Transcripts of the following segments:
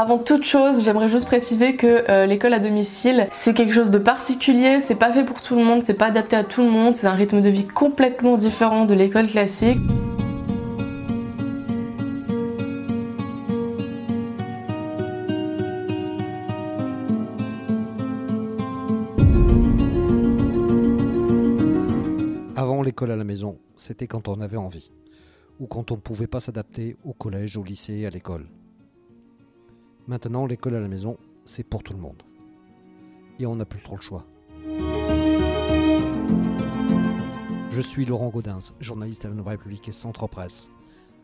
Avant toute chose, j'aimerais juste préciser que euh, l'école à domicile, c'est quelque chose de particulier, c'est pas fait pour tout le monde, c'est pas adapté à tout le monde, c'est un rythme de vie complètement différent de l'école classique. Avant l'école à la maison, c'était quand on avait envie, ou quand on ne pouvait pas s'adapter au collège, au lycée, à l'école. Maintenant, l'école à la maison, c'est pour tout le monde. Et on n'a plus trop le choix. Je suis Laurent Gaudens, journaliste à la Nouvelle République et Centre Presse.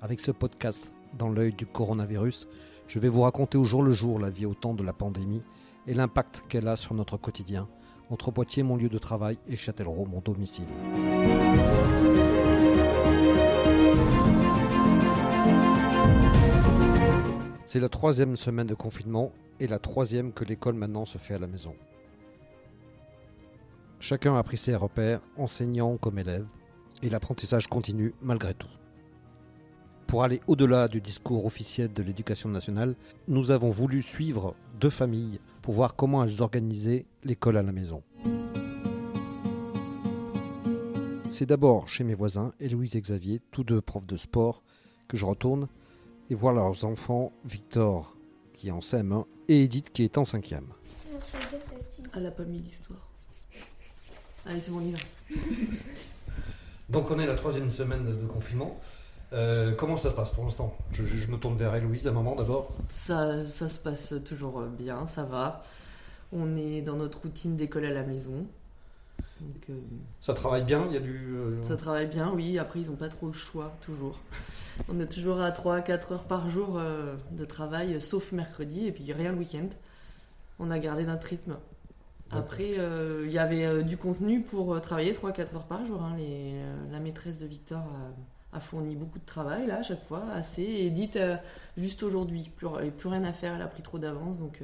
Avec ce podcast, dans l'œil du coronavirus, je vais vous raconter au jour le jour la vie au temps de la pandémie et l'impact qu'elle a sur notre quotidien, entre Poitiers, mon lieu de travail, et Châtellerault, mon domicile. C'est la troisième semaine de confinement et la troisième que l'école maintenant se fait à la maison. Chacun a pris ses repères, enseignants comme élèves, et l'apprentissage continue malgré tout. Pour aller au-delà du discours officiel de l'éducation nationale, nous avons voulu suivre deux familles pour voir comment elles organisaient l'école à la maison. C'est d'abord chez mes voisins, Héloïse et Xavier, tous deux profs de sport, que je retourne et voir leurs enfants, Victor qui est en CM1 et Edith qui est en 5e. Elle a pas mis l'histoire. Allez, c'est bon, on y va. Donc on est la troisième semaine de confinement. Euh, comment ça se passe pour l'instant? Je, je- je me tourne vers Héloïse, la maman d'abord. Ça, ça se passe toujours bien, ça va. On est dans notre routine d'école à la maison. Donc, euh, Ça travaille bien, il y a du... euh, ça travaille bien, oui. Après, ils n'ont pas trop le choix, toujours. On est toujours à 3-4 heures par jour euh, de travail, sauf mercredi, et puis rien le week-end. On a gardé notre rythme. Après, il y avait du contenu pour travailler 3-4 heures par jour. hein. Les, la maîtresse de Victor a, a fourni beaucoup de travail, là, à chaque fois, assez. Et Edith, euh, juste aujourd'hui, plus, plus rien à faire, elle a pris trop d'avance, donc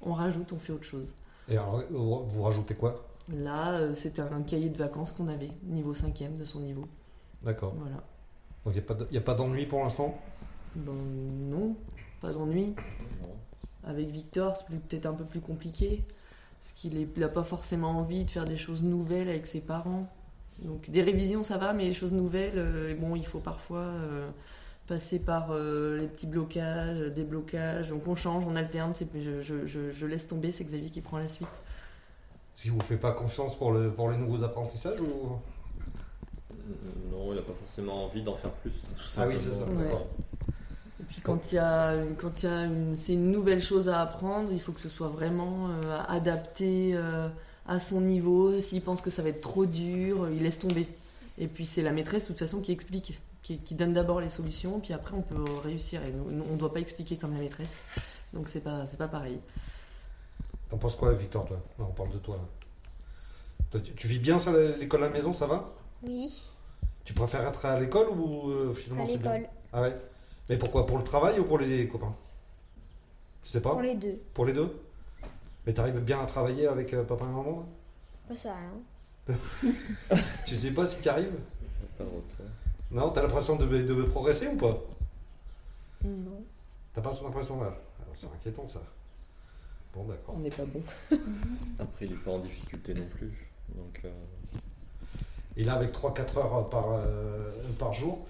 on rajoute, on fait autre chose. Et alors, vous rajoutez quoi? Là, euh, c'était un cahier de vacances qu'on avait, niveau 5 de son niveau. D'accord. Voilà. Donc il n'y a pas d'ennui pour l'instant? Ben non, pas d'ennui. Avec Victor, c'est peut-être un peu plus compliqué. Parce qu'il n'a pas forcément envie de faire des choses nouvelles avec ses parents. Donc des révisions, ça va, mais les choses nouvelles, euh, bon, il faut parfois euh, passer par euh, les petits blocages, euh, déblocages. Donc on change, on alterne. c'est- Je, je- je- je laisse tomber, c'est Xavier qui prend la suite. Si vous ne faites pas confiance pour, le, pour les nouveaux apprentissages ou... Non, il n'a pas forcément envie d'en faire plus. tout Ah oui, c'est ça. Ouais. Et puis quand il y a, quand il y a une, c'est une nouvelle chose à apprendre, il faut que ce soit vraiment euh, adapté euh, à son niveau. S'il pense que ça va être trop dur, euh, il laisse tomber. Et puis c'est la maîtresse de toute façon qui explique, qui, qui donne d'abord les solutions, puis après on peut réussir. Et on ne doit pas expliquer comme la maîtresse, donc c'est pas, c'est pas pareil. T'en penses quoi, Victor, toi? Non, On parle de toi, là. Toi, tu, tu vis bien ça, l'école à la maison, ça va? Oui, Tu préfères être à l'école ou euh, finalement à c'est bien? l'école. Ah ouais? Mais pourquoi? Pour le travail ou pour les copains? Tu sais pas? Pour les deux. Pour les deux? Mais t'arrives bien à travailler avec euh, papa et maman? Pas ça, hein. Tu sais pas si tu arrives Pas. Non T'as l'impression de, de progresser ou pas? Non. T'as pas cette impression-là? Alors, C'est inquiétant ça. Bon, d'accord. On n'est pas bon. Après, il n'est pas en difficulté non plus. Donc, euh, Et là, avec 3-4 heures par, euh, par jour,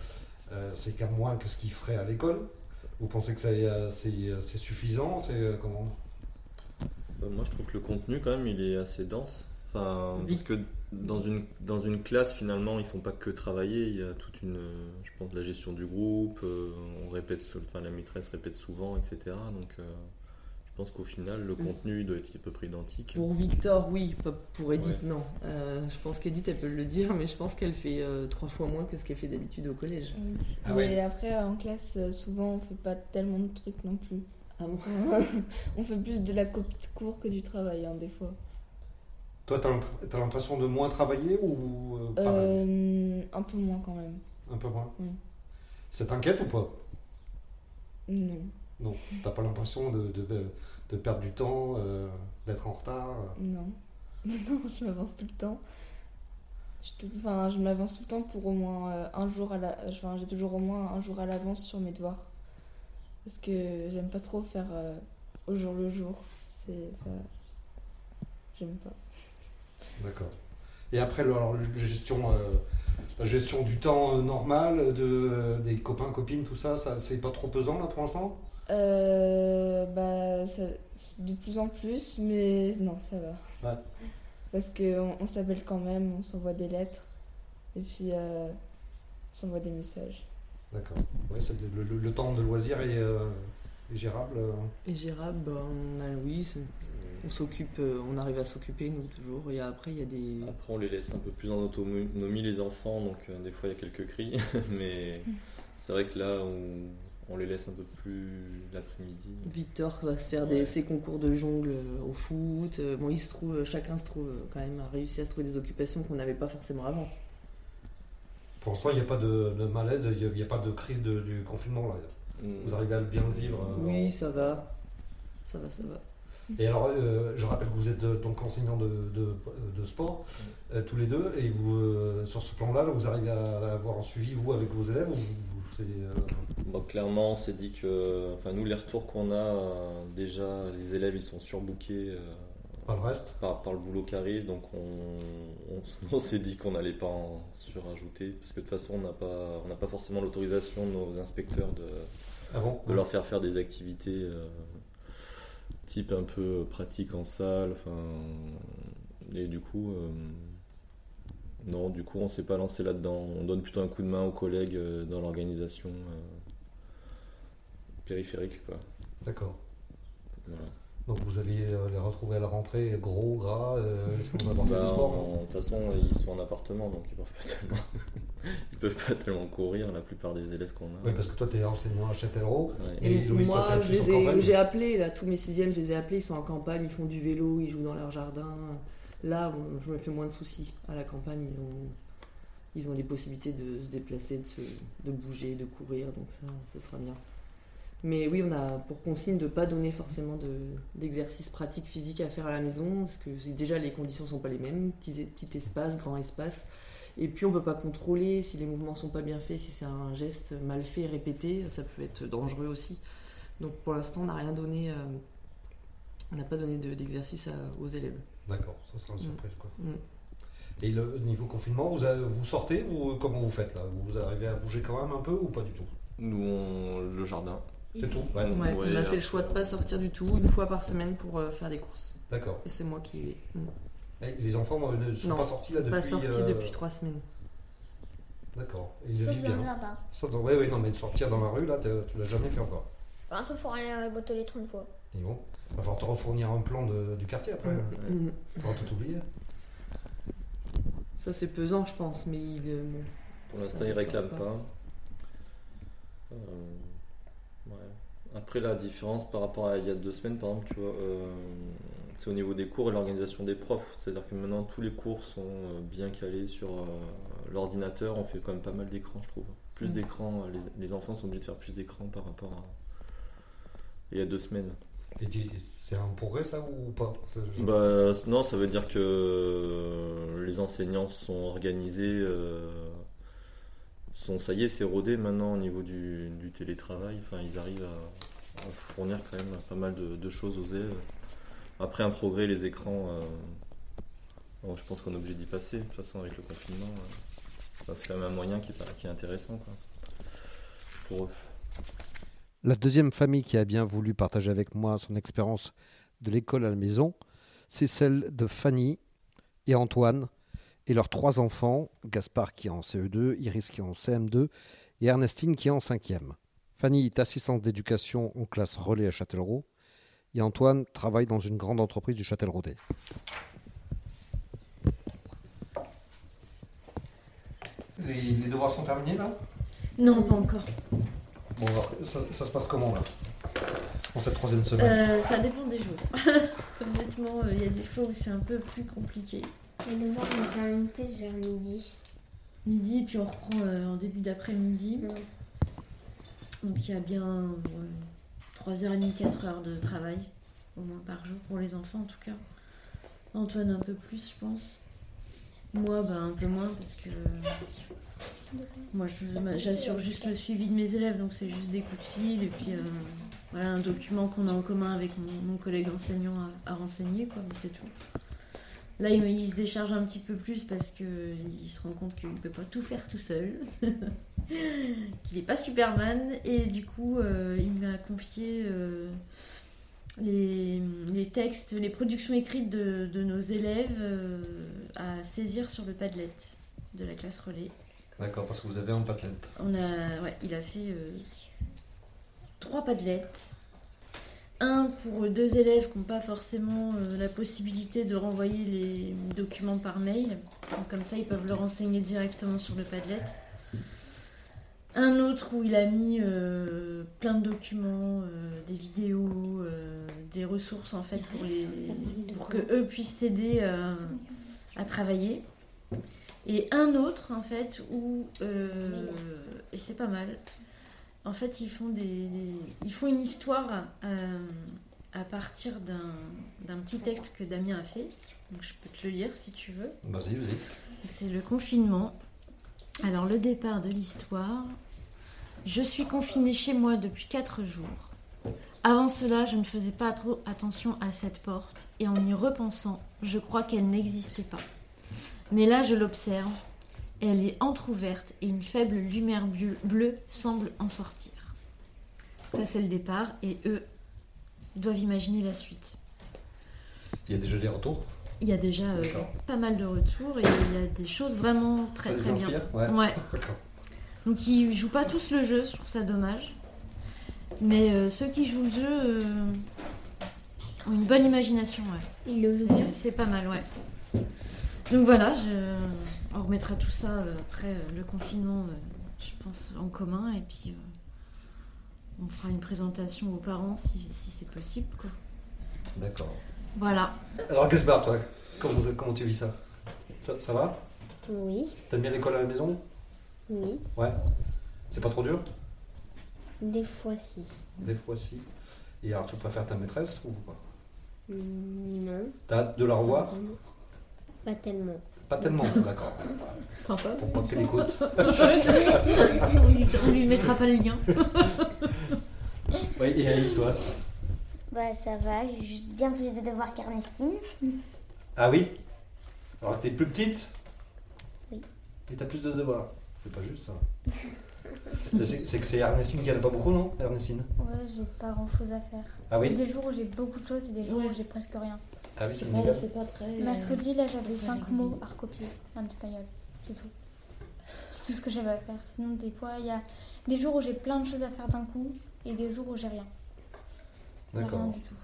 euh, c'est quand même moins que ce qu'il ferait à l'école. Vous pensez que ça, euh, c'est c'est suffisant C'est euh, comment? Bah, moi, je trouve que le contenu, quand même, il est assez dense. Enfin, Oui. parce que dans une, dans une classe, finalement, ils font pas que travailler. Il y a toute une, euh, je pense, la gestion du groupe. euh, on répète, enfin, la maîtresse répète souvent, etc. Donc, euh, je pense qu'au final, le Mm. contenu doit être à peu près identique. Pour Victor, oui. Pas pour Edith, Ouais. non. Euh, je pense qu'Edith, elle peut le dire, mais je pense qu'elle fait euh, trois fois moins que ce qu'elle fait d'habitude au collège. Oui. Ah Mais ouais. après, en classe, euh, souvent, on fait pas tellement de trucs non plus. Ah bon on fait plus de la copie de cours que du travail, hein, des fois. Toi, t'as l'imp- t'as l'impression de moins travailler ou euh, Euh, un peu moins quand même. Un peu moins? Oui. Ça t'inquiète ou pas? Non. Non. T'as pas l'impression de, de- de- de perdre du temps, euh, d'être en retard euh Non. non, je m'avance tout le temps. Je, tout- enfin, je m'avance tout le temps pour au moins euh, un jour à la. Enfin, j'ai toujours au moins un jour à l'avance sur mes devoirs. Parce que j'aime pas trop faire euh, au jour le jour. C'est. J'aime pas. D'accord. Et après, alors, la gestion, euh, la gestion du temps normal, de, des copains, copines, tout ça, ça c'est pas trop pesant là pour l'instant? Euh, bah, ça- de plus en plus, mais non, ça va. Ouais. Parce qu'on on s'appelle quand même, on s'envoie des lettres, et puis euh, on s'envoie des messages. D'accord. Ouais, le, le- le temps de loisir est, euh, est gérable. euh. Et gérable, bah, on a oui, c'est- on s'occupe, on arrive à s'occuper nous toujours. Et après, il y a des. Après, on les laisse un peu plus en autonomie, les enfants, donc euh, des fois il y a quelques cris, mais c'est vrai que là, on, on les laisse un peu plus l'après-midi. Victor va se faire des, ses concours de jongle euh, au foot. Euh, Bon, il se trouve, chacun se trouve euh, quand même a réussi à se trouver des occupations qu'on n'avait pas forcément avant. Pour l'instant, il n'y a pas de, de malaise, il n'y a, pas de crise de- du confinement. Là. Vous arrivez à bien le vivre euh, Oui, ça va. Ça va, ça va. Et alors, euh, je rappelle que vous êtes euh, donc enseignant de, de- de sport, euh, tous les deux, et vous, euh, sur ce plan-là, là, vous arrivez à, avoir un suivi, vous, avec vos élèves ou euh, Bon, clairement, on s'est dit que, enfin, nous, les retours qu'on a, déjà, les élèves, ils sont surbookés pas le reste par, par le boulot qui arrive, donc on, on- on s'est dit qu'on n'allait pas en surajouter, parce que de toute façon, on n'a pas, on n'a pas forcément l'autorisation de nos inspecteurs de, Ah bon? de leur faire faire des activités type un peu pratique en salle, enfin, et du coup, euh, non, du coup, on s'est pas lancé là-dedans. On donne plutôt un coup de main aux collègues euh, dans l'organisation euh, périphérique, quoi. D'accord. Voilà. Donc vous allez les retrouver à la rentrée, gros, gras, euh, est-ce qu'on va Bah, du sport en- De toute façon, ils sont en appartement, donc ils peuvent pas tellement, ils peuvent pas tellement courir, la plupart des élèves qu'on a. Oui, parce que toi, tu es enseignant à Châtellerault. Ouais. Et toi, moi, j'ai appelé, là, tous mes sixièmes, je les ai appelés, ils sont en campagne, ils font du vélo, ils jouent dans leur jardin. Là, on- je me fais moins de soucis. À la campagne, ils ont, ils ont des possibilités de se déplacer, de, se, de bouger, de courir, donc ça, ça sera bien. Mais oui, on a pour consigne de ne pas donner forcément de- d'exercices pratiques physiques à faire à la maison, parce que déjà les conditions sont pas les mêmes, petit, petit espace, grand espace. Et puis on peut pas contrôler si les mouvements sont pas bien faits, si c'est un geste mal fait, répété, ça peut être dangereux aussi. Donc pour l'instant, on n'a rien donné, euh, on n'a pas donné de- d'exercice aux élèves. D'accord, ça sera une surprise. Quoi. Mm. Et le niveau confinement, vous, avez- vous sortez ou comment vous faites là? Vous arrivez à bouger quand même un peu ou pas du tout? Nous, on, le jardin. C'est tout Ouais, non, Ouais, ouais, on a fait le choix de pas sortir du tout, une fois par semaine pour euh, faire des courses. D'accord. Et c'est moi qui vais. Mm. Et Les enfants ne sont Non, pas sortis là depuis. Pas sorti euh, depuis trois semaines. D'accord. Et ils le Sauf vivent dans le bien. jardin. Sauf dans- Ouais, ouais, non, mais de sortir dans la rue là, tu l'as jamais fait encore. Enfin, sauf pour aller à la boîte aux lettres une fois. Et bon, il va falloir te refournir un plan de- du quartier après. Mm. Mm. On va tout oublier. Ça c'est pesant, je pense, mais il. euh, bon. Pour l'instant, réclament va pas. pas. Euh, ouais. Après, la différence par rapport à il y a deux semaines, par exemple, tu vois, euh, c'est au niveau des cours et l'organisation des profs. C'est-à-dire que maintenant, tous les cours sont euh, bien calés sur euh, l'ordinateur. On fait quand même pas mal d'écrans, je trouve. Plus Mm. d'écrans. Les, les enfants sont obligés de faire plus d'écrans par rapport à il y a deux semaines. Et tu- c'est un progrès ça ou pas? Ça, je- Bah, non, ça veut dire que euh, les enseignants sont organisés, euh, sont, ça y est, c'est rodé maintenant au niveau du, du télétravail. Enfin, ils arrivent à, à fournir quand même pas mal de, de choses aux élèves. Après un progrès, les écrans, euh, je pense qu'on est obligé d'y passer. De toute façon, avec le confinement, euh, c'est quand même un moyen qui est, intéressant pour eux. La deuxième famille qui a bien voulu partager avec moi son expérience de l'école à la maison, c'est celle de Fanny et Antoine et leurs trois enfants, Gaspard qui est en CE2, Iris qui est en CM2 et Ernestine qui est en 5e. Fanny est assistante d'éducation en classe relais à Châtellerault et Antoine travaille dans une grande entreprise du Châtelleraudais. Les, les devoirs sont terminés là? Non, pas encore. Bon, alors, ça, ça se passe comment là? En cette troisième semaine? Euh, ça dépend des jours. Honnêtement, euh, il y a des fois où c'est un peu plus compliqué. Les devoirs, on termine plus vers midi. Midi, puis on reprend euh, en début d'après-midi. Donc il y a bien ouais, 3h30, 4h de travail, au moins par jour, pour les enfants en tout cas. Antoine un peu plus, je pense. Moi, ben, un peu moins, parce que Moi, j'assure juste le suivi de mes élèves, donc c'est juste des coups de fil et puis euh, voilà, un document qu'on a en commun avec mon, mon collègue enseignant à, à renseigner, quoi, mais c'est tout. Là, il, se décharge un petit peu plus parce qu'il se rend compte qu'il ne peut pas tout faire tout seul, qu'il n'est pas Superman, et du coup, euh, il m'a confié euh, les, les textes, les productions écrites de, de nos élèves euh, à saisir sur le Padlet de la classe relais. D'accord, parce que vous avez un Padlet. On a, ouais, il a fait trois padlets. Un pour deux élèves qui n'ont pas forcément euh, la possibilité de renvoyer les documents par mail. Comme ça, ils peuvent le renseigner directement sur le padlet. Un autre où il a mis euh, plein de documents, euh, des vidéos, des ressources en fait pour, les, pour que eux puissent s'aider à travailler. Et un autre en fait où et c'est pas mal. En fait, ils font des, des- ils font une histoire euh, à partir d'un petit texte que Damien a fait. Donc je peux te le lire si tu veux. Vas-y, vas-y. C'est le confinement. Alors le départ de l'histoire. Je suis confinée chez moi depuis 4 jours. Avant cela, je ne faisais pas trop attention à cette porte et en y repensant, je crois qu'elle n'existait pas. Mais là, je l'observe. Elle est entr'ouverte et une faible lumière bleu- bleue semble en sortir. Ça, c'est le départ et eux doivent imaginer la suite. Il y a déjà des retours? Il y a déjà euh, pas mal de retours et il y a des choses vraiment très Ça très bien. Ouais. Ouais. Donc ils jouent pas tous le jeu, je trouve ça dommage. Mais euh, ceux qui jouent le jeu euh, ont une bonne imagination, ouais. C'est pas mal, ouais. Donc voilà, je- on remettra tout ça euh, après euh, le confinement, euh, je pense, en commun. Et puis euh, on fera une présentation aux parents si, si c'est possible. Quoi. D'accord. Voilà. Alors, Gaspard, toi, comment, comment tu vis ça? Ça, ça va? Oui, T'aimes bien l'école à la maison? Oui, Ouais. C'est pas trop dur? Des fois si. Des fois, si. Et alors, tu préfères ta maîtresse ou pas? Non, T'as hâte de la revoir? Pas tellement. Pas tellement, d'accord. Faut pas qu'elle écoute. on, lui, on lui mettra pas le lien. Oui, et Alice, toi Bah ça va, j'ai juste bien plus de devoirs qu'Ernestine. Ah oui Alors, t'es plus petite Oui. Et t'as plus de devoirs. C'est pas juste ça. c'est que c'est Ernestine qui en a pas beaucoup, non Ernestine? Ouais, j'ai pas grand chose à faire. Ah Il y a oui des jours où j'ai beaucoup de choses et des jours Ouais. où j'ai presque rien. Ah oui, c'est c'est pas très. euh, Mercredi, là, j'avais très 5 régulier. mots à recopier en espagnol. C'est tout. C'est tout ce que j'avais à faire. Sinon, des fois, il y a des jours où j'ai plein de choses à faire d'un coup et des jours où j'ai rien. A Rien D'accord. du tout.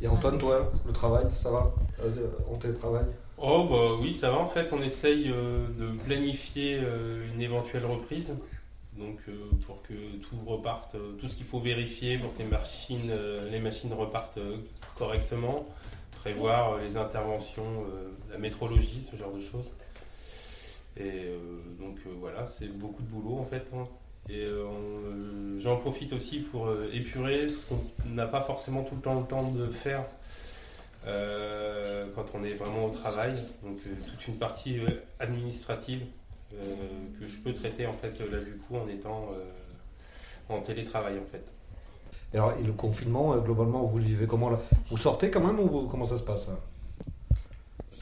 Et Antoine, toi, le travail, ça va? Euh, On télétravail? Oh bah oui, ça va en fait, on essaye euh, de planifier euh, une éventuelle reprise. Donc euh, pour que tout reparte, euh, tout ce qu'il faut vérifier pour que les machines, euh, les machines repartent correctement, prévoir les interventions, la métrologie, ce genre de choses. Et donc voilà, c'est beaucoup de boulot en fait. hein. Et j'en profite aussi pour épurer ce qu'on n'a pas forcément tout le temps le temps de faire quand on est vraiment au travail. Donc toute une partie administrative que je peux traiter en fait là du coup en étant euh, en télétravail en fait. Et alors, et le confinement, euh, globalement, vous le vivez comment là? Vous sortez quand même ou vous- comment ça se passe hein?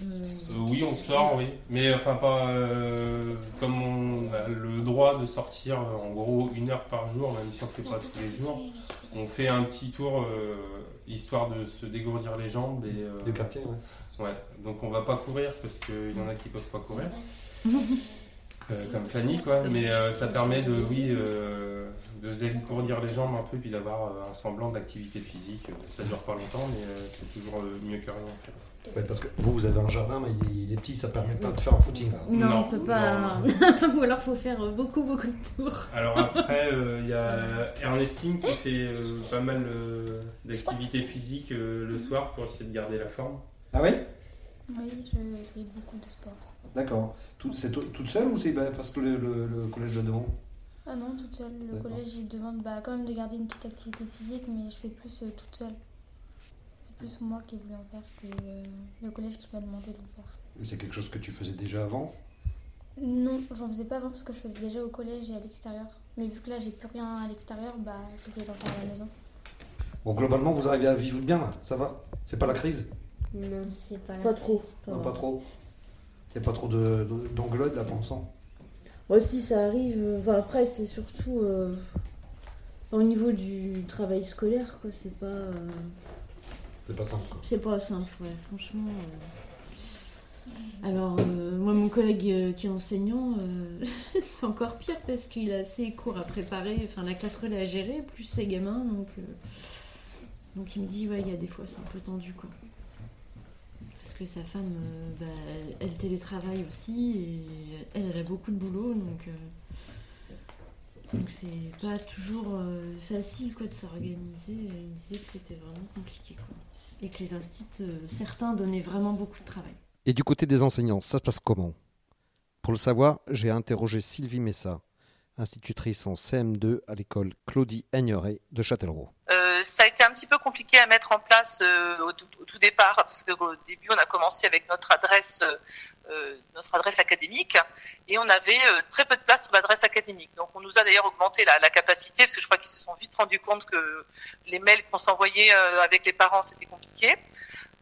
Euh, Euh, oui, on sort, oui. Mais enfin, pas euh, comme on a le droit de sortir euh, en gros une heure par jour, même si on ne fait pas tous les jours. On fait un petit tour euh, histoire de se dégourdir les jambes. Et, euh, quartier, ouais. ouais. Donc on va pas courir parce qu'il y en a qui peuvent pas courir. Euh, comme Fanny, quoi. Mais euh, ça permet de, oui, euh, de se dégourdir les jambes un peu puis d'avoir euh, un semblant d'activité physique. Ça dure pas longtemps, mais euh, c'est toujours euh, mieux que rien. en fait. Ouais, parce que vous, vous avez un jardin, mais il est, il est petit, ça permet pas de faire un footing. Non, Non, on peut pas. non, Ou alors faut faire beaucoup beaucoup de tours. Alors après, euh, il y a Ernestine qui fait euh, pas mal euh, d'activités physiques euh, le soir pour essayer de garder la forme. Ah oui Oui, je fais beaucoup de sport. D'accord. Tout- C'est tout- toute seule ou c'est bah, parce que le, le- le collège de devant? Ah non, toute seule. Le D'accord. collège, il demande bah, quand même de garder une petite activité physique, mais je fais plus euh, toute seule. C'est plus moi qui ai voulu en faire que euh, le collège qui m'a demandé de le faire. C'est quelque chose que tu faisais déjà avant? Non, j'en faisais pas avant parce que je faisais déjà au collège et à l'extérieur. Mais vu que là j'ai plus rien à l'extérieur, bah je vais le faire à la maison. Bon, globalement, vous arrivez à vivre bien là Ça va? C'est pas la crise? Non, c'est pas la Pas trop. Non, pas trop Il n'y a pas trop de- de- d'engueulades là pour l'instant Moi aussi, ça arrive. euh, Enfin, après, c'est surtout euh, au niveau du travail scolaire, quoi. C'est pas, euh, C'est pas simple. quoi. c'est pas simple, ouais. Franchement. euh. Alors, euh, moi, mon collègue euh, qui est enseignant, euh, c'est encore pire parce qu'il a ses cours à préparer, enfin, la classe relais à gérer, plus ses gamins, donc. euh, Donc, il me dit, ouais, il y a des fois, c'est un peu tendu, quoi. Parce que sa femme, euh, bah, elle, elle télétravaille aussi, et elle, elle a beaucoup de boulot, donc. euh, c'est pas toujours euh, facile quoi de s'organiser. Il me disait que c'était vraiment compliqué quoi. Et que les instituts, certains donnaient vraiment beaucoup de travail. Et du côté des enseignants, ça se passe comment? Pour le savoir, j'ai interrogé Sylvie Messa, institutrice en CM2 à l'école Claudie Aigneret de Châtellerault. Ça a été un petit peu compliqué à mettre en place euh, au, tout, départ parce qu'au début on a commencé avec notre adresse, euh, euh, notre adresse académique et on avait très peu de place sur l'adresse académique. Donc on nous a d'ailleurs augmenté la, capacité parce que je crois qu'ils se sont vite rendus compte que les mails qu'on s'envoyait avec les parents c'était compliqué.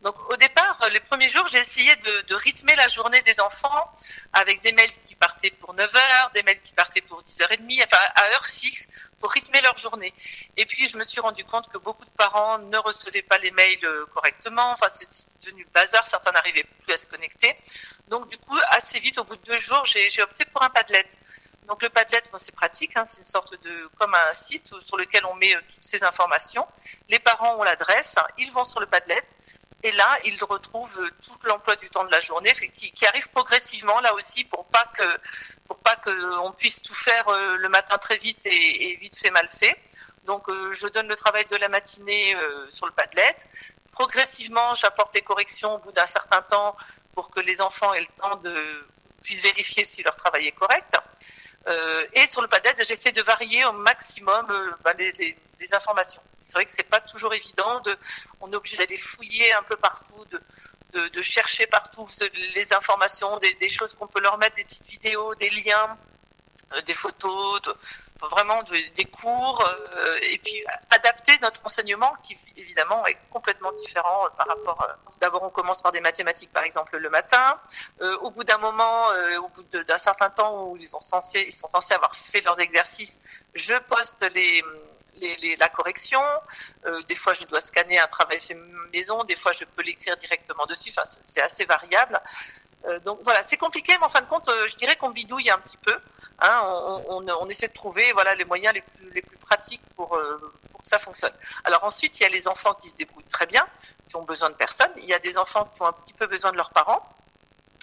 Donc au départ, les premiers jours, j'ai essayé de, de rythmer la journée des enfants avec des mails qui partaient pour 9 heures, des mails qui partaient pour 10h30, enfin à heure fixe pour rythmer leur journée. Et puis je me suis rendu compte que beaucoup de parents ne recevaient pas les mails euh, correctement. Enfin, c'est devenu bazar. Certains n'arrivaient plus à se connecter. Donc du coup, assez vite, au bout de deux jours, j'ai opté pour un Padlet. Donc le Padlet, c'est pratique. Hein, c'est une sorte de comme un site sur lequel on met euh, toutes ces informations. Les parents ont l'adresse. hein, ils vont sur le Padlet. Et là, ils retrouvent tout l'emploi du temps de la journée, qui, arrive progressivement là aussi pour pas que pour pas qu'on puisse tout faire euh, le matin très vite et, et vite fait mal fait. Donc euh, je donne le travail de la matinée euh, sur le Padlet. Progressivement, j'apporte les corrections au bout d'un certain temps pour que les enfants aient le temps de puissent vérifier si leur travail est correct. Euh, et sur le Padlet, j'essaie de varier au maximum euh, bah, les, informations. C'est vrai que c'est pas toujours évident. De, on est obligé d'aller fouiller un peu partout, de chercher partout les informations, des, des choses qu'on peut leur mettre, des petites vidéos, des liens, euh, des photos, de- vraiment de- des cours, euh, et puis adapter notre enseignement qui évidemment est complètement différent euh, par rapport. euh, D'abord, on commence par des mathématiques, par exemple, le matin. Euh, au bout d'un moment, euh, au bout d'un certain temps où ils, sont censés, ils sont censés avoir fait leurs exercices, je poste les, les- les- la correction. Euh, des fois, je dois scanner un travail fait maison. Des fois, je peux l'écrire directement dessus. Enfin, c'est assez variable. Euh, donc voilà, c'est compliqué, mais en fin de compte, euh, je dirais qu'on bidouille un petit peu. Hein, on, on- on essaie de trouver voilà les moyens les plus, les plus pratiques pour, euh, pour que ça fonctionne. Alors ensuite, il y a les enfants qui se débrouillent très bien, qui ont besoin de personne. Il y a des enfants qui ont un petit peu besoin de leurs parents.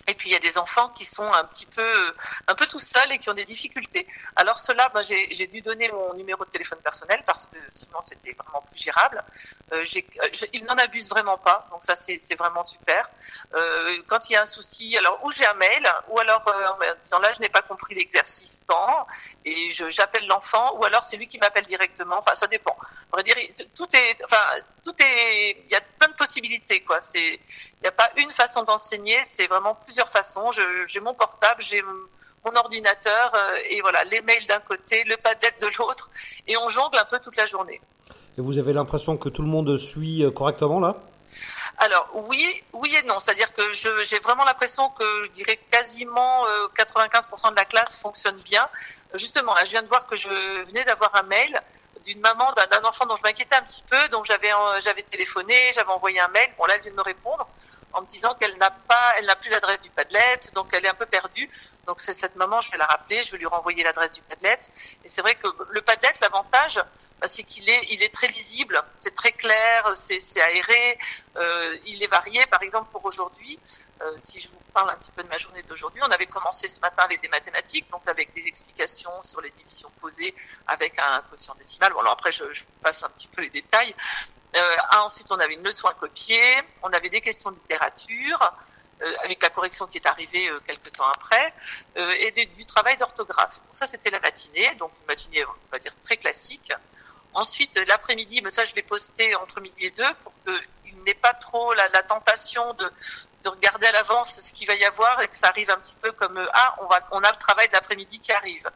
Et puis il y a des enfants qui sont un petit peu, un peu tout seuls et qui ont des difficultés. Alors cela, ben, j'ai dû donner mon numéro de téléphone personnel parce que sinon c'était vraiment plus gérable. Euh, j'ai- euh, je- ils n'en abusent vraiment pas, donc ça c'est vraiment super. Euh, quand il y a un souci, alors ou j'ai un mail, ou alors euh, disant là je n'ai pas compris l'exercice tant, et j'appelle l'enfant, ou alors c'est lui qui m'appelle directement. Enfin ça dépend. On va dire tout est, enfin tout est, il y a plein de possibilités quoi. C'est il n'y a pas une façon d'enseigner, c'est vraiment plusieurs façons. Je- J'ai mon portable, j'ai mon ordinateur, euh, et voilà, les mails d'un côté, le padlet de l'autre, et on jongle un peu toute la journée. Et vous avez l'impression que tout le monde suit euh, correctement là? Alors oui, oui et non. C'est-à-dire que j'ai vraiment l'impression que je dirais quasiment euh, 95% de la classe fonctionne bien. Euh, Justement, là, je viens de voir que je venais d'avoir un mail d'une maman d'un enfant dont je m'inquiétais un petit peu. Donc j'avais euh, j'avais téléphoné, j'avais envoyé un mail. Bon là, elle vient de me répondre en me disant qu'elle n'a pas, elle n'a plus l'adresse du Padlet, donc elle est un peu perdue. Donc c'est cette maman, je vais la rappeler, je vais lui renvoyer l'adresse du Padlet. Et c'est vrai que le Padlet, l'avantage, bah, c'est qu'il est, il est très lisible, c'est très clair, c'est c'est aéré, euh, il est varié. Par exemple, pour aujourd'hui, euh, si je vous parle un petit peu de ma journée d'aujourd'hui, on avait commencé ce matin avec des mathématiques, donc avec des explications sur les divisions posées avec un quotient décimal. Bon, alors après, je, je vous passe un petit peu les détails. Euh, ah, ensuite, on avait une leçon à copier, on avait des questions de littérature, euh, avec la correction qui est arrivée euh, quelques temps après, euh, et du, du travail d'orthographe. Donc ça, c'était la matinée, donc une matinée, on va dire, très classique. Ensuite, euh, l'après-midi, mais ça, je l'ai posté entre midi et deux pour qu'il n'ait pas trop la, la tentation de, de regarder à l'avance ce qu'il va y avoir et que ça arrive un petit peu comme euh, ah on va on a le travail de l'après-midi qui arrive.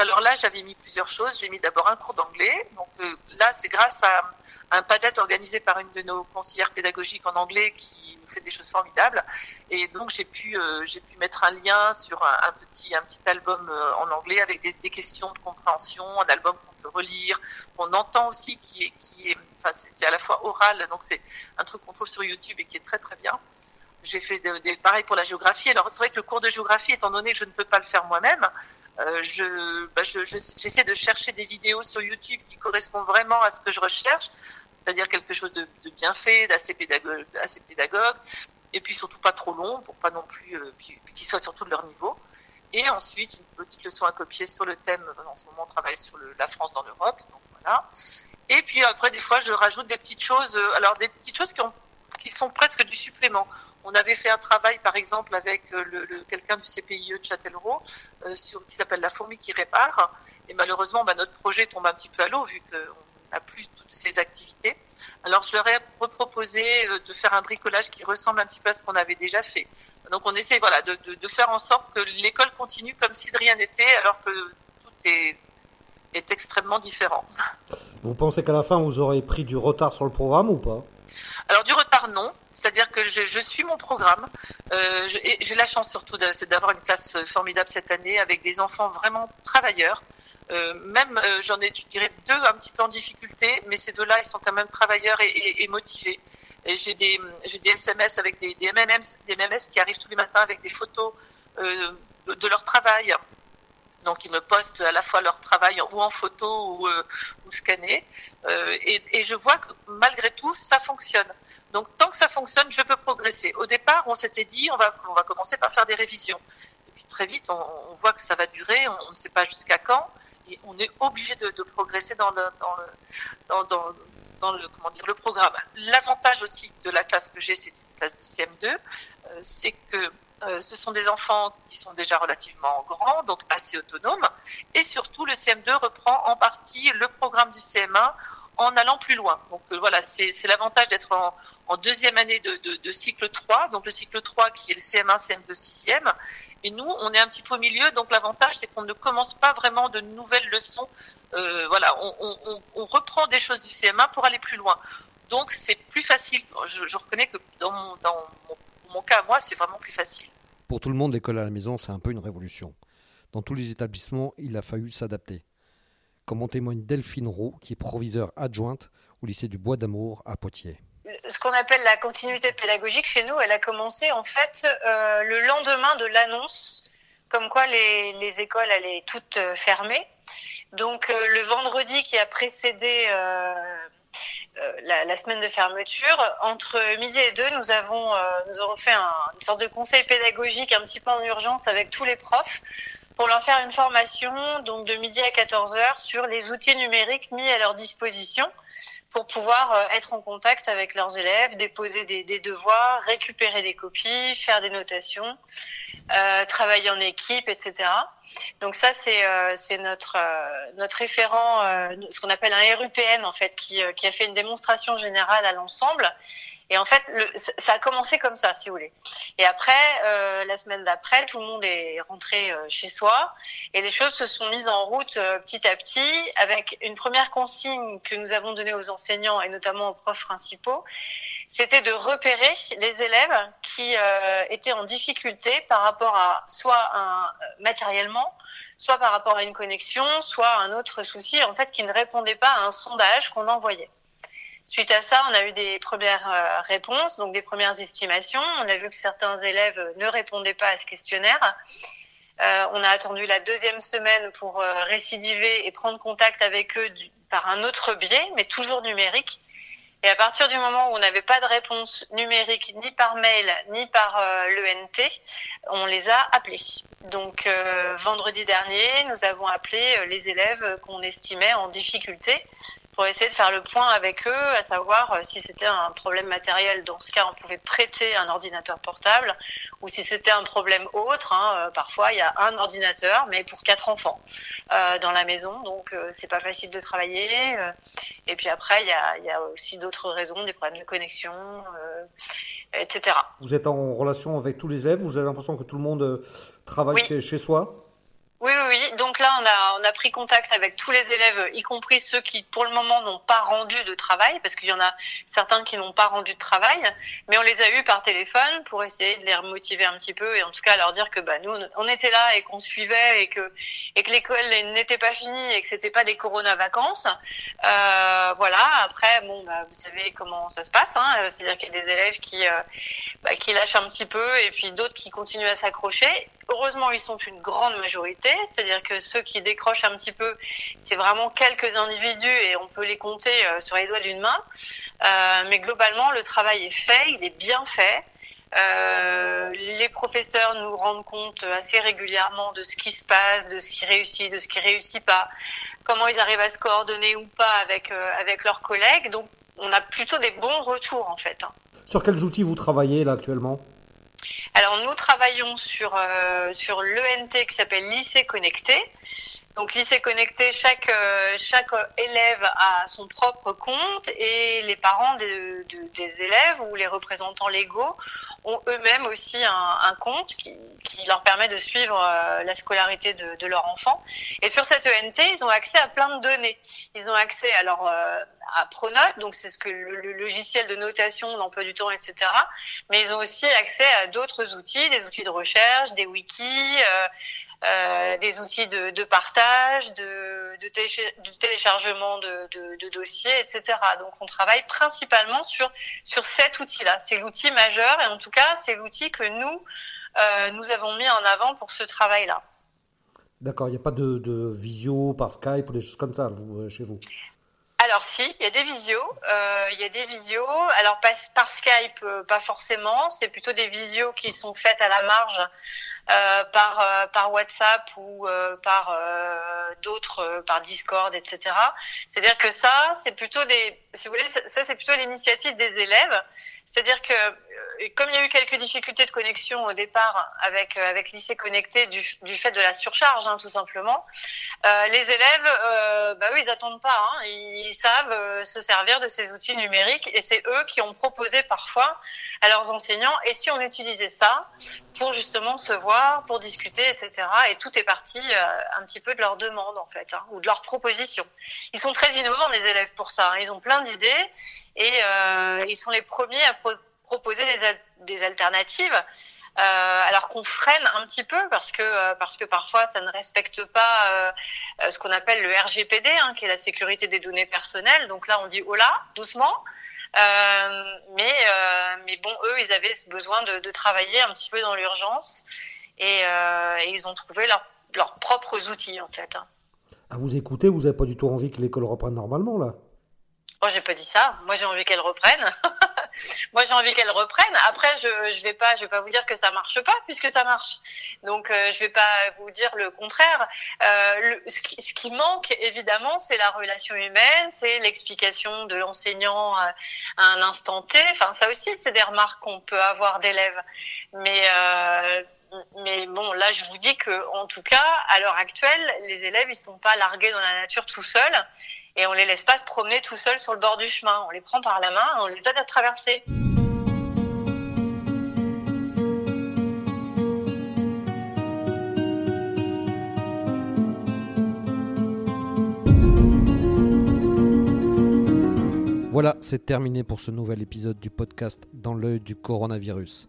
Alors là j'avais mis plusieurs choses. J'ai mis d'abord un cours d'anglais. Donc euh, là c'est grâce à un padlet organisé par une de nos conseillères pédagogiques en anglais qui nous fait des choses formidables. Et donc j'ai pu euh, mettre un lien sur un, petit album euh, en anglais avec des, questions de compréhension, un album qu'on peut relire, qu'on entend aussi qui est à la fois oral donc c'est un truc qu'on trouve sur YouTube et qui est très très bien. J'ai fait pareil pour la géographie. Alors c'est vrai que le cours de géographie, étant donné que je ne peux pas le faire moi-même, euh, je, bah, je, j'essaie de chercher des vidéos sur YouTube qui correspondent vraiment à ce que je recherche, c'est-à-dire quelque chose de, de bien fait, d'assez pédagogue, assez pédagogue, et puis surtout pas trop long pour pas non plus euh, qu'ils soient surtout de leur niveau. Et ensuite une petite leçon à copier sur le thème. En ce moment, on travaille sur le, la France dans l'Europe, donc voilà. Et puis après, des fois, je rajoute des petites choses. Euh, alors des petites choses qui ont qui sont presque du supplément. On avait fait un travail, par exemple, avec le, le, quelqu'un du CPIE de Châtellerault, euh, sur, qui s'appelle La fourmi qui répare. Et malheureusement, bah, notre projet tombe un petit peu à l'eau, vu qu'on n'a plus toutes ces activités. Alors, je leur ai proposé de faire un bricolage qui ressemble un petit peu à ce qu'on avait déjà fait. Donc, on essaie voilà, de, de, de faire en sorte que l'école continue comme si de rien n'était, alors que tout est, est extrêmement différent. Vous pensez qu'à la fin, vous aurez pris du retard sur le programme ou pas? Alors du retard non, c'est-à-dire que je, je, suis mon programme. Euh, J'ai la chance surtout d'avoir une classe formidable cette année avec des enfants vraiment travailleurs. Euh, même euh, j'en ai, je dirais deux un petit peu en difficulté, mais ces deux-là ils sont quand même travailleurs et, et, et motivés. J'ai des, des SMS avec des, des MMS, des MMS qui arrivent tous les matins avec des photos euh, de, de leur travail. Donc ils me postent à la fois leur travail ou en photo ou, euh, ou scanné. Euh, et, et, je vois que malgré tout, ça fonctionne. Donc tant que ça fonctionne, je peux progresser. Au départ, on s'était dit, on va, on va commencer par faire des révisions. Et puis très vite, on, on voit que ça va durer, on, ne sait pas jusqu'à quand. Et on est obligé de, de progresser dans le, dans le, dans, dans, dans le, comment dire, le programme. L'avantage aussi de la classe que j'ai, c'est une classe de CM2, euh, c'est que euh, ce sont des enfants qui sont déjà relativement grands, donc assez autonomes, et surtout le CM2 reprend en partie le programme du CM1 en allant plus loin. Donc euh, voilà, c'est l'avantage d'être en, en, deuxième année de, de, de, cycle 3, donc le cycle 3 qui est le CM1, CM2, 6e, et nous, on est un petit peu au milieu, donc l'avantage c'est qu'on ne commence pas vraiment de nouvelles leçons. Euh, voilà, on, on, on, reprend des choses du CM1 pour aller plus loin. Donc c'est plus facile. Je, je, reconnais que dans mon, dans mon mon cas, moi, c'est vraiment plus facile. Pour tout le monde, l'école à la maison, c'est un peu une révolution. Dans tous les établissements, il a fallu s'adapter. Comme en témoigne Delphine Roux, qui est proviseure adjointe au lycée du Bois d'Amour à Poitiers. Ce qu'on appelle la continuité pédagogique chez nous, elle a commencé en fait euh, le lendemain de l'annonce, comme quoi les, les, écoles allaient toutes euh, fermer. Donc euh, le vendredi qui a précédé euh, la, la, semaine de fermeture, entre midi et deux, nous avons, euh, nous aurons fait un, une sorte de conseil pédagogique un petit peu en urgence avec tous les profs pour leur faire une formation, donc de midi à 14 heures, sur les outils numériques mis à leur disposition pour pouvoir euh, être en contact avec leurs élèves, déposer des devoirs, récupérer des copies, faire des notations, euh, travailler en équipe, etc. Donc ça, c'est euh, notre euh, notre référent, euh, ce qu'on appelle un RUPN en fait, qui, qui a fait une démonstration générale à l'ensemble. Et en fait, le, ça a commencé comme ça, si vous voulez. Et après, euh, la semaine d'après, tout le monde est rentré euh, chez soi et les choses se sont mises en route euh, petit à petit avec une première consigne que nous avons donnée aux enseignants et notamment aux profs principaux. C'était de repérer les élèves qui euh, étaient en difficulté par rapport à soit un, matériellement, soit par rapport à une connexion, soit un autre souci, en fait, qui ne répondait pas à un sondage qu'on envoyait. Suite à ça, on a eu des premières euh, réponses, donc des premières estimations. On a vu que certains élèves ne répondaient pas à ce questionnaire. Euh, on a attendu la deuxième semaine pour euh, récidiver et prendre contact avec eux par un autre biais, mais toujours numérique. Et à partir du moment où on n'avait pas de réponse numérique ni par mail ni par euh, l'ENT, on les a appelés. Donc euh, vendredi dernier, nous avons appelé les élèves qu'on estimait en difficulté pour essayer de faire le point avec eux, à savoir euh, si c'était un problème matériel. Dans ce cas, on pouvait prêter un ordinateur portable, ou si c'était un problème autre. Hein, euh, parfois, il y a un ordinateur, mais pour quatre enfants euh, dans la maison, donc euh, c'est pas facile de travailler. euh, et puis après, il y a, il y a aussi d'autres raisons, des problèmes de connexion, euh, etc. Vous êtes en relation avec tous les élèves Vous avez l'impression que tout le monde travaille Oui. chez, chez soi? Oui, oui, oui. Donc là, on a, on a pris contact avec tous les élèves, y compris ceux qui, pour le moment, n'ont pas rendu de travail, parce qu'il y en a certains qui n'ont pas rendu de travail, mais on les a eus par téléphone pour essayer de les remotiver un petit peu et en tout cas leur dire que bah, nous, on était là et qu'on suivait et que, et que l'école n'était pas finie et que c'était pas des corona-vacances. Euh, voilà. Après, bon, bah, vous savez comment ça se passe, hein. C'est-à-dire qu'il y a des élèves qui, euh, bah, qui lâchent un petit peu et puis d'autres qui continuent à s'accrocher. Heureusement, ils sont une grande majorité, c'est-à-dire que ceux qui décrochent un petit peu, c'est vraiment quelques individus et on peut les compter euh, sur les doigts d'une main. Euh, mais globalement, le travail est fait, il est bien fait. Euh, les professeurs nous rendent compte assez régulièrement de ce qui se passe, de ce qui réussit, de ce qui réussit pas, comment ils arrivent à se coordonner ou pas avec avec leurs collègues. Donc, on a plutôt des bons retours en fait. hein. Sur quels outils vous travaillez là actuellement? Alors nous travaillons sur euh, sur l'ENT qui s'appelle Lycée Connecté. Donc lycée connecté, chaque euh, chaque élève a son propre compte et les parents de- de- des élèves ou les représentants légaux ont eux-mêmes aussi un, un compte qui, qui leur permet de suivre euh, la scolarité de, de leur enfant. Et sur cette ENT, ils ont accès à plein de données. Ils ont accès alors euh, à Pronote, donc c'est ce que le, le logiciel de notation, d'emploi du temps, etc. Mais ils ont aussi accès à d'autres outils, des outils de recherche, des wikis, euh, euh, des outils de, de partage, de, de, télécha- de téléchargement de, de, de dossiers, etc. Donc on travaille principalement sur sur cet outil-là. C'est l'outil majeur et en tout cas c'est l'outil que nous euh, nous avons mis en avant pour ce travail-là. D'accord, il n'y a pas de, de visio par Skype ou des choses comme ça vous, euh, chez vous? Alors si, il y a des visios, euh, il y a des visios. Alors pas, par Skype, euh, pas forcément. C'est plutôt des visios qui sont faites à la marge euh, par par WhatsApp ou par d'autres, par Discord, etc. C'est-à-dire que ça, c'est plutôt des, si vous voulez, ça, c'est plutôt l'initiative des élèves. C'est-à-dire que euh, comme il y a eu quelques difficultés de connexion au départ avec euh, avec lycée connecté du, fait de la surcharge, hein, tout simplement, euh, les élèves, bah eux, ils attendent pas. Hein. Ils, savent se servir de ces outils numériques et c'est eux qui ont proposé parfois à leurs enseignants. Et si on utilisait ça pour justement se voir, pour discuter, etc. Et tout est parti un petit peu de leur demande en fait, hein, ou de leur proposition. Ils sont très innovants les élèves pour ça. Ils ont plein d'idées et euh, ils sont les premiers à pro- proposer des, al- des alternatives. Euh, alors qu'on freine un petit peu parce que euh, parce que parfois ça ne respecte pas ce qu'on appelle le RGPD, hein, qui est la sécurité des données personnelles. Donc là, on dit oh là, doucement. Mais mais bon, eux, ils avaient besoin de, travailler un petit peu dans l'urgence et, ils ont trouvé leur- leurs propres outils en fait. hein. À vous écouter, vous n'avez pas du tout envie que l'école reprenne normalement là? Moi, j'ai pas dit ça. Moi, j'ai envie qu'elle reprenne. Moi, j'ai envie qu'elle reprenne. Après, je je vais pas je vais pas vous dire que ça marche pas puisque ça marche. Donc, euh, je vais pas vous dire le contraire. Euh, le, ce, qui, ce qui manque évidemment, c'est la relation humaine, c'est l'explication de l'enseignant à, à un instant T. Enfin, ça aussi, c'est des remarques qu'on peut avoir d'élèves. Mais euh, mais bon, là, je vous dis que, en tout cas, à l'heure actuelle, les élèves, ils sont pas largués dans la nature tout seuls et on les laisse pas se promener tout seuls sur le bord du chemin. On les prend par la main, on les aide à traverser. Voilà, c'est terminé pour ce nouvel épisode du podcast Dans l'œil du coronavirus.